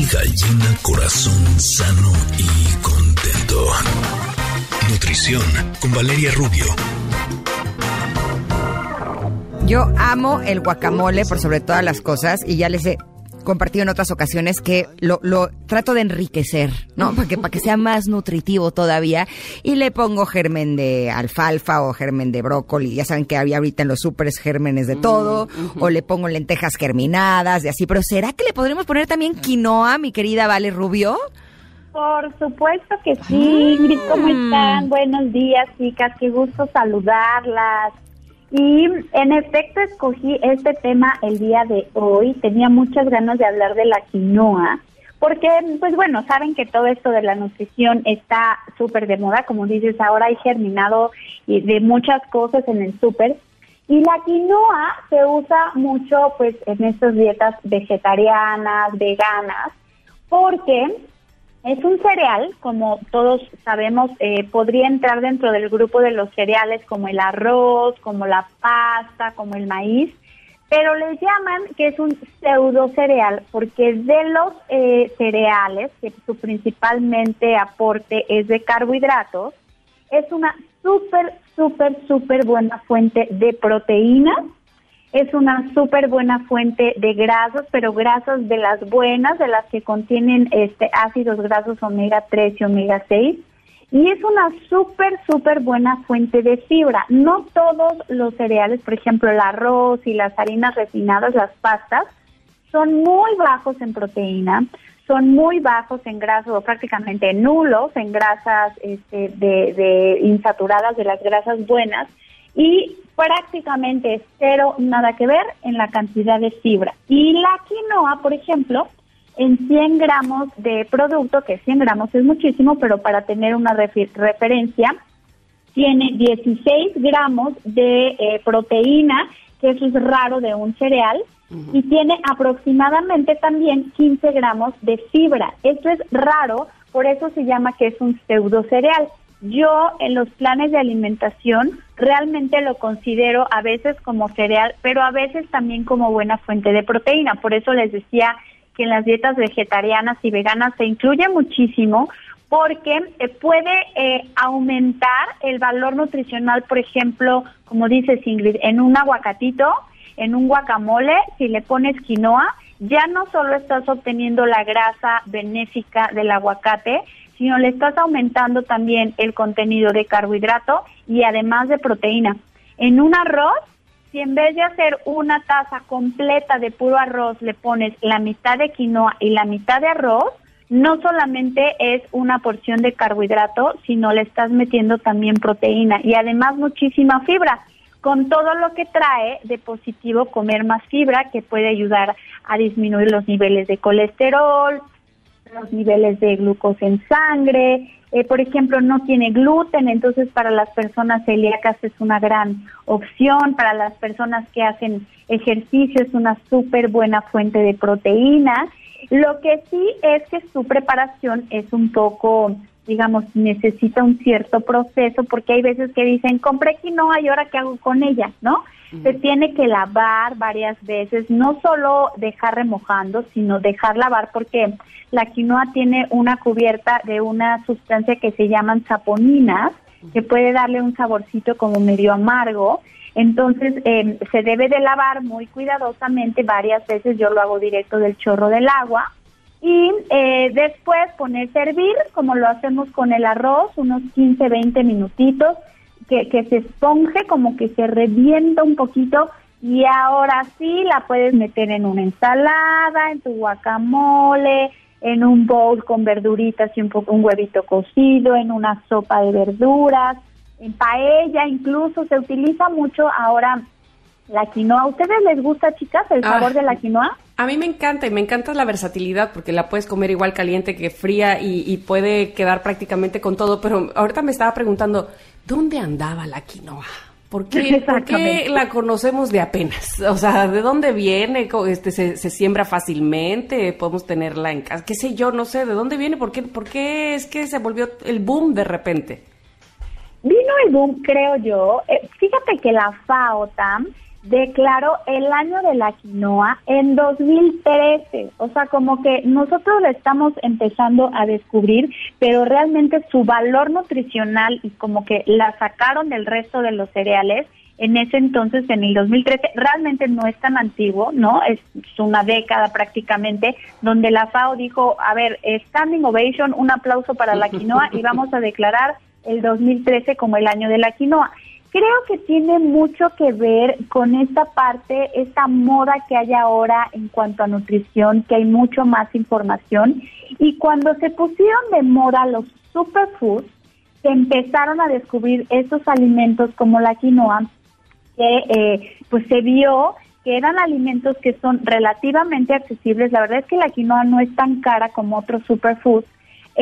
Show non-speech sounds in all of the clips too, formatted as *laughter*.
piel gallina, corazón sano y contento. Nutrición con Valeria Rubio. Yo amo el guacamole por sobre todas las cosas y ya les he compartido en otras ocasiones que lo, lo trato de enriquecer, ¿no? Para que, para que sea más nutritivo todavía. Y le pongo germen de alfalfa o germen de brócoli. Ya saben que había ahorita en los súperes gérmenes de todo. O le pongo lentejas germinadas y así. Pero ¿será que le podremos poner también quinoa, mi querida Vale Rubio? Por supuesto que sí, Ingrid, ¿cómo están? Buenos días, chicas, qué gusto saludarlas. Y en efecto escogí este tema el día de hoy. Tenía muchas ganas de hablar de la quinoa, porque, pues bueno, saben que todo esto de la nutrición está súper de moda, como dices, ahora hay germinado y de muchas cosas en el súper. Y la quinoa se usa mucho, pues, en estas dietas vegetarianas, veganas, porque es un cereal, como todos sabemos, eh, podría entrar dentro del grupo de los cereales como el arroz, como la pasta, como el maíz, pero le llaman que es un pseudo cereal porque de los eh, cereales, que su principalmente aporte es de carbohidratos, es una súper, súper, súper buena fuente de proteínas es una súper buena fuente de grasas, pero grasas de las buenas, de las que contienen este ácidos grasos omega 3 y omega 6. Y es una súper, súper buena fuente de fibra. No todos los cereales, por ejemplo, el arroz y las harinas refinadas, las pastas, son muy bajos en proteína, son muy bajos en grasas o prácticamente nulos en grasas este, de, de insaturadas, de las grasas buenas y prácticamente cero, nada que ver en la cantidad de fibra. Y la quinoa, por ejemplo, en 100 gramos de producto, que 100 gramos es muchísimo, pero para tener una referencia, tiene 16 gramos de eh, proteína, que eso es raro de un cereal, y tiene aproximadamente también 15 gramos de fibra. Esto es raro, por eso se llama que es un pseudo cereal. Yo en los planes de alimentación realmente lo considero a veces como cereal, pero a veces también como buena fuente de proteína. Por eso les decía que en las dietas vegetarianas y veganas se incluye muchísimo porque eh, puede eh, aumentar el valor nutricional, por ejemplo, como dice Ingrid, en un aguacatito, en un guacamole, si le pones quinoa, ya no solo estás obteniendo la grasa benéfica del aguacate, sino le estás aumentando también el contenido de carbohidrato y además de proteína. En un arroz, si en vez de hacer una taza completa de puro arroz le pones la mitad de quinoa y la mitad de arroz, no solamente es una porción de carbohidrato, sino le estás metiendo también proteína y además muchísima fibra, con todo lo que trae de positivo comer más fibra que puede ayudar a disminuir los niveles de colesterol, los niveles de glucosa en sangre, eh, por ejemplo, no tiene gluten, entonces para las personas celíacas es una gran opción, para las personas que hacen ejercicio es una súper buena fuente de proteína. Lo que sí es que su preparación es un poco, digamos, necesita un cierto proceso, porque hay veces que dicen, compré quinoa y ahora qué hago con ella, ¿no? Se tiene que lavar varias veces, no solo dejar remojando, sino dejar lavar porque la quinoa tiene una cubierta de una sustancia que se llaman saponinas, que puede darle un saborcito como medio amargo. Entonces em, se debe de lavar muy cuidadosamente varias veces, yo lo hago directo del chorro del agua. Y eh, después poner a hervir, como lo hacemos con el arroz, unos 15, 20 minutitos que, se esponje, como que se revienta un poquito y ahora sí la puedes meter en una ensalada, en tu guacamole, en un bowl con verduritas y un poco un huevito cocido, en una sopa de verduras, en paella incluso se utiliza mucho ahora la quinoa. ¿A ustedes les gusta, chicas, el sabor de la quinoa? A mí me encanta y me encanta la versatilidad porque la puedes comer igual caliente que fría y, y puede quedar prácticamente con todo. Pero ahorita me estaba preguntando, ¿dónde andaba la quinoa? ¿Por qué, la conocemos de apenas? O sea, ¿de dónde viene? Este, se, siembra fácilmente? ¿Podemos tenerla en casa? ¿Qué sé yo? No sé. ¿De dónde viene? ¿Por qué, ¿Por qué es que se volvió el boom de repente? Vino el boom, creo yo. Eh, fíjate que la FAO, Tam, declaró el año de la quinoa en 2013. O sea, como que nosotros la estamos empezando a descubrir, pero realmente su valor nutricional y como que la sacaron del resto de los cereales en ese entonces, en el 2013, realmente no es tan antiguo, ¿no? Es una década prácticamente, donde la FAO dijo, a ver, standing ovation, un aplauso para la quinoa y vamos a declarar el 2013 como el año de la quinoa. Creo que tiene mucho que ver con esta parte, esta moda que hay ahora en cuanto a nutrición, que hay mucho más información. Y cuando se pusieron de moda los superfoods, se empezaron a descubrir estos alimentos como la quinoa, que eh, pues se vio que eran alimentos que son relativamente accesibles. La verdad es que la quinoa no es tan cara como otros superfoods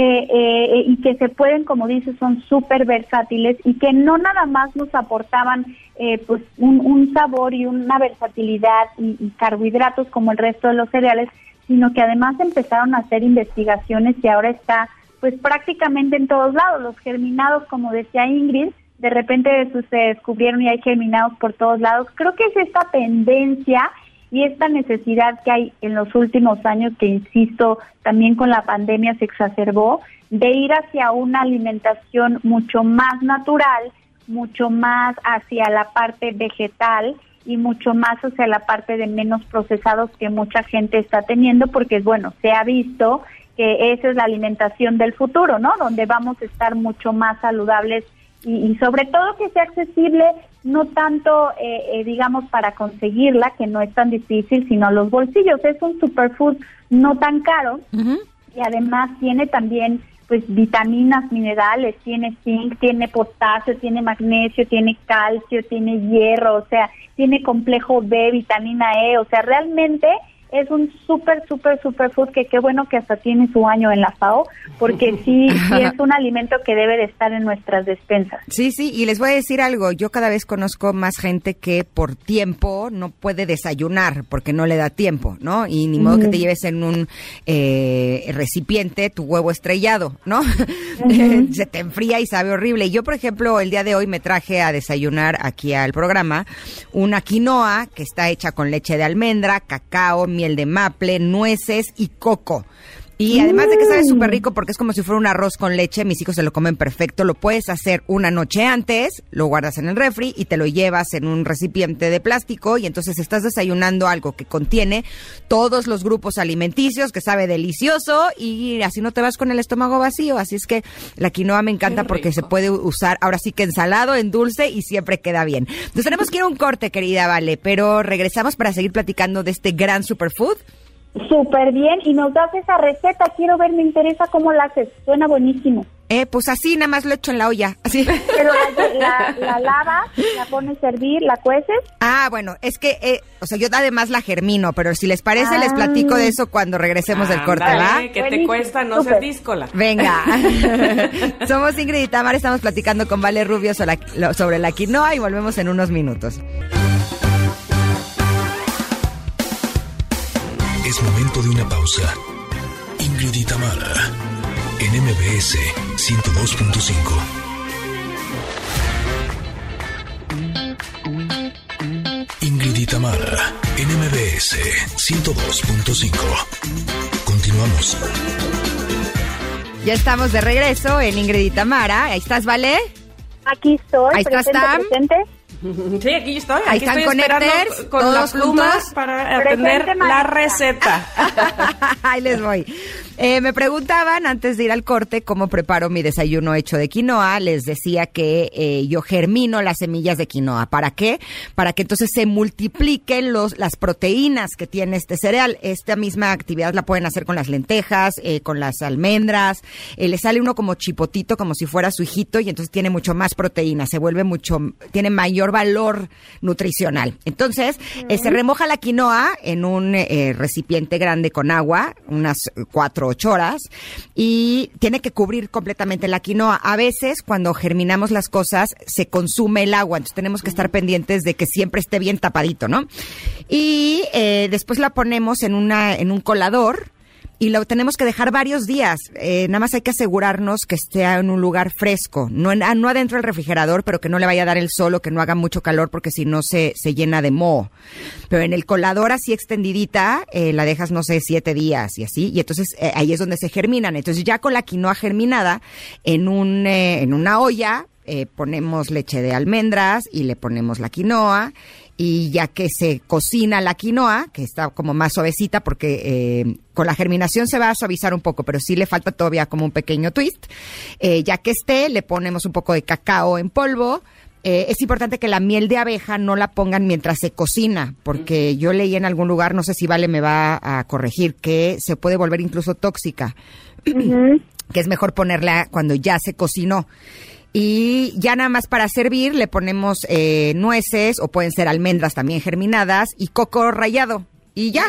eh, eh, y que se pueden, como dices, son súper versátiles y que no nada más nos aportaban eh, pues un, sabor y una versatilidad y, carbohidratos como el resto de los cereales, sino que además empezaron a hacer investigaciones y ahora está pues prácticamente en todos lados. Los germinados, como decía Ingrid, de repente se descubrieron y hay germinados por todos lados. Creo que es esta tendencia y esta necesidad que hay en los últimos años, que insisto, también con la pandemia se exacerbó, de ir hacia una alimentación mucho más natural, mucho más hacia la parte vegetal y mucho más hacia la parte de menos procesados que mucha gente está teniendo, porque bueno, se ha visto que esa es la alimentación del futuro, ¿no? Donde vamos a estar mucho más saludables y, sobre todo que sea accesible no tanto, eh, eh, digamos, para conseguirla, que no es tan difícil, sino los bolsillos. Es un superfood no tan caro y además tiene también pues vitaminas, minerales, tiene zinc, tiene potasio, tiene magnesio, tiene calcio, tiene hierro, o sea, tiene complejo B, vitamina E, o sea, realmente es un súper, súper, súper food que qué bueno que hasta tiene su año en la FAO, porque *laughs* sí, sí es un alimento que debe de estar en nuestras despensas. Sí, sí, y les voy a decir algo, yo cada vez conozco más gente que por tiempo no puede desayunar porque no le da tiempo, ¿no? Y ni modo que te lleves en un eh, recipiente tu huevo estrellado, ¿no? *laughs* Se te enfría y sabe horrible. Yo, por ejemplo, el día de hoy me traje a desayunar aquí al programa una quinoa que está hecha con leche de almendra, cacao, miel de maple, nueces y coco. Y además de que sabe súper rico porque es como si fuera un arroz con leche, mis hijos se lo comen perfecto, lo puedes hacer una noche antes, lo guardas en el refri y te lo llevas en un recipiente de plástico y entonces estás desayunando algo que contiene todos los grupos alimenticios, que sabe delicioso y así no te vas con el estómago vacío. Así es que la quinoa me encanta porque se puede usar ahora sí que ensalado, en dulce y siempre queda bien. Nos tenemos que ir a un corte, querida Vale, pero regresamos para seguir platicando de este gran superfood. Súper bien, y nos das esa receta, quiero ver, me interesa cómo la haces, suena buenísimo. Eh, pues así, nada más lo echo en la olla, así. Pero la, la, lavas, la pones a hervir, la cueces. Ah, bueno, es que, eh, o sea, yo además la germino, pero si les parece, les platico de eso cuando regresemos del corte, ¿va? que te cuesta no ser díscola. Venga. *laughs* *laughs* Somos Ingrid y Tamar, estamos platicando con Vale Rubio sobre la quinoa y volvemos en unos minutos. Es momento de una pausa. Ingrid y Tamara, en MBS 102.5. Ingrid y Tamara, en MBS 102.5. Continuamos. Ya estamos de regreso en Ingrid y Tamara. Ahí estás, ¿vale? Aquí estoy. Ahí estás, Tam. *laughs* Sí, aquí estoy. Ahí están conectores, con todos la pluma para aprender la receta. *laughs* Ahí les voy. Eh, me preguntaban antes de ir al corte cómo preparo mi desayuno hecho de quinoa. Les decía que eh, yo germino las semillas de quinoa. ¿Para qué? Para que entonces se multipliquen los, las proteínas que tiene este cereal. Esta misma actividad la pueden hacer con las lentejas, eh, con las almendras. le sale uno como chipotito, como si fuera su hijito, y entonces tiene mucho más proteína. Se vuelve mucho, tiene mayor valor nutricional. Entonces, se remoja la quinoa en un recipiente grande con agua, unas cuatro ocho horas y tiene que cubrir completamente la quinoa. A veces cuando germinamos las cosas se consume el agua, entonces tenemos que estar pendientes de que siempre esté bien tapadito, ¿no? Y eh, después la ponemos en, una, en un colador y lo tenemos que dejar varios días. Eh, nada más hay que asegurarnos que esté en un lugar fresco, no, en, ah, no adentro del refrigerador, pero que no le vaya a dar el sol o que no haga mucho calor porque si no se, se llena de moho. Pero en el colador así extendidita, eh, la dejas, no sé, siete días y así, y entonces eh, ahí es donde se germinan. Entonces ya con la quinoa germinada, en, un, en una olla, ponemos leche de almendras y le ponemos la quinoa y ya que se cocina la quinoa, que está como más suavecita porque eh, con la germinación se va a suavizar un poco, pero sí le falta todavía como un pequeño twist. Eh, ya que esté, le ponemos un poco de cacao en polvo. Eh, es importante que la miel de abeja no la pongan mientras se cocina, porque yo leí en algún lugar, no sé si Vale me va a corregir, que se puede volver incluso tóxica, que es mejor ponerla cuando ya se cocinó. Y ya nada más para servir le ponemos eh, nueces o pueden ser almendras también germinadas y coco rallado. Y ya,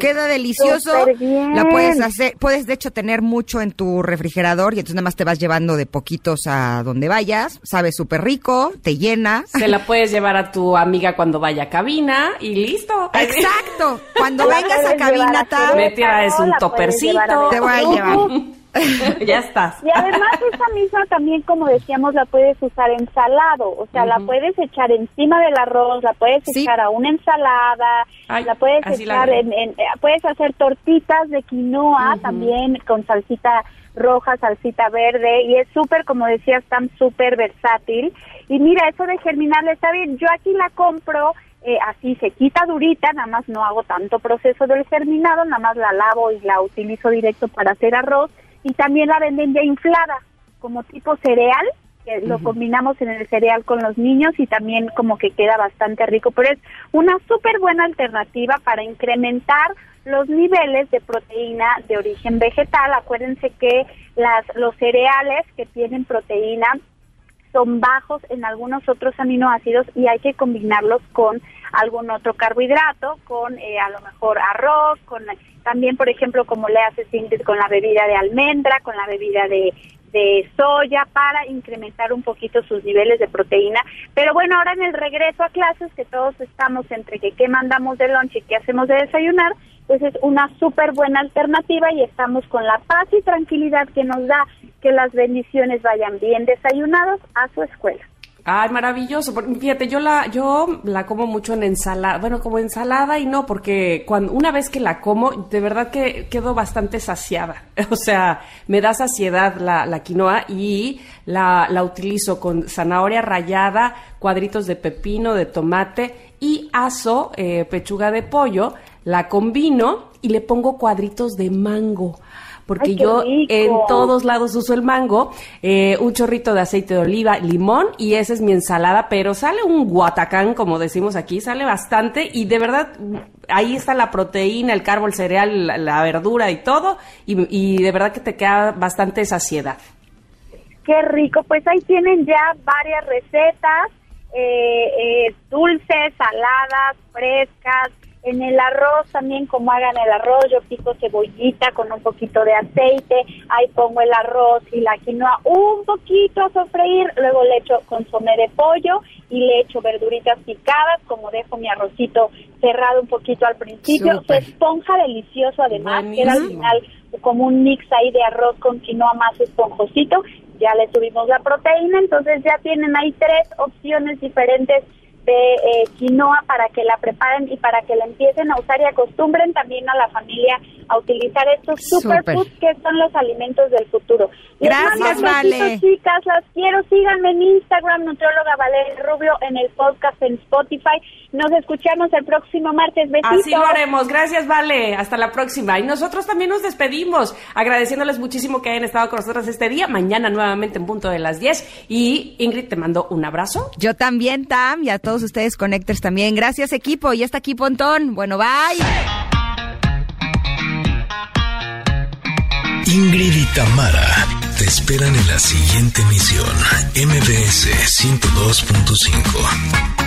queda delicioso. La puedes hacer, puedes de hecho tener mucho en tu refrigerador y entonces nada más te vas llevando de poquitos a donde vayas. Sabe súper rico, te llena. Se la puedes llevar a tu amiga cuando vaya a cabina y listo. Exacto. *laughs* Cuando vengas a cabina, me traes un topercito. Te voy a llevar. *laughs* *laughs* ya estás. Y además esa misma también, como decíamos, la puedes usar en salado, o sea, la puedes echar encima del arroz, la puedes echar a una ensalada, la puedes echar en, eh, puedes hacer tortitas de quinoa también con salsita roja, salsita verde y es súper, como decías, tan súper versátil. Y mira, eso de germinarle está bien, yo aquí la compro eh, así se quita durita, nada más no hago tanto proceso del germinado, nada más la lavo y la utilizo directo para hacer arroz y también la venden ya inflada, como tipo cereal, que lo combinamos en el cereal con los niños y también como que queda bastante rico, pero es una súper buena alternativa para incrementar los niveles de proteína de origen vegetal. Acuérdense que las, los cereales que tienen proteína son bajos en algunos otros aminoácidos y hay que combinarlos con algún otro carbohidrato, con eh, a lo mejor arroz, con también, por ejemplo, como le hace Ingrid con la bebida de almendra, con la bebida de, de soya para incrementar un poquito sus niveles de proteína. Pero bueno, ahora en el regreso a clases, que todos estamos entre que qué mandamos de lunch y qué hacemos de desayunar, pues es una súper buena alternativa y estamos con la paz y tranquilidad que nos da que las bendiciones vayan bien desayunados a su escuela. Ay, maravilloso. Fíjate, yo la, yo la como mucho en ensalada, bueno, como ensalada y no, porque cuando, una vez que la como, de verdad que quedo bastante saciada. *laughs* O sea, me da saciedad la, quinoa y la, la utilizo con zanahoria rallada, cuadritos de pepino, de tomate y aso, eh, pechuga de pollo, la combino y le pongo cuadritos de mango porque yo en todos lados uso el mango, eh, un chorrito de aceite de oliva, limón y esa es mi ensalada, pero sale un guatacán, como decimos aquí, sale bastante y de verdad ahí está la proteína, el carbo, el cereal, la, verdura y todo y, de verdad que te queda bastante saciedad. Qué rico, pues ahí tienen ya varias recetas, eh, eh, dulces, saladas, frescas, en el arroz también, como hagan el arroz, yo pico cebollita con un poquito de aceite, ahí pongo el arroz y la quinoa un poquito a sofreír, luego le echo consomé de pollo y le echo verduritas picadas, como dejo mi arrocito cerrado un poquito al principio, se esponja delicioso además, queda al final como un mix ahí de arroz con quinoa más esponjosito, ya le subimos la proteína, entonces ya tienen ahí tres opciones diferentes de eh, quinoa para que la preparen y para que la empiecen a usar y acostumbren también a la familia a utilizar estos superfoods que son los alimentos del futuro. Gracias, Vale. chicas, las quiero. Síganme en Instagram, Nutrióloga Valeria Rubio, en el podcast en Spotify. Nos escuchamos el próximo martes. Besitos. Así lo haremos. Gracias, Vale. Hasta la próxima. Y nosotros también nos despedimos, agradeciéndoles muchísimo que hayan estado con nosotros este día. Mañana nuevamente en punto de las 10. Y Ingrid, te mando un abrazo. Yo también, Tam, y a todos ustedes, Connectors también. Gracias, equipo. Y hasta aquí, Pontón. Bueno, bye. Ingrid y Tamara te esperan en la siguiente emisión, MBS 102.5.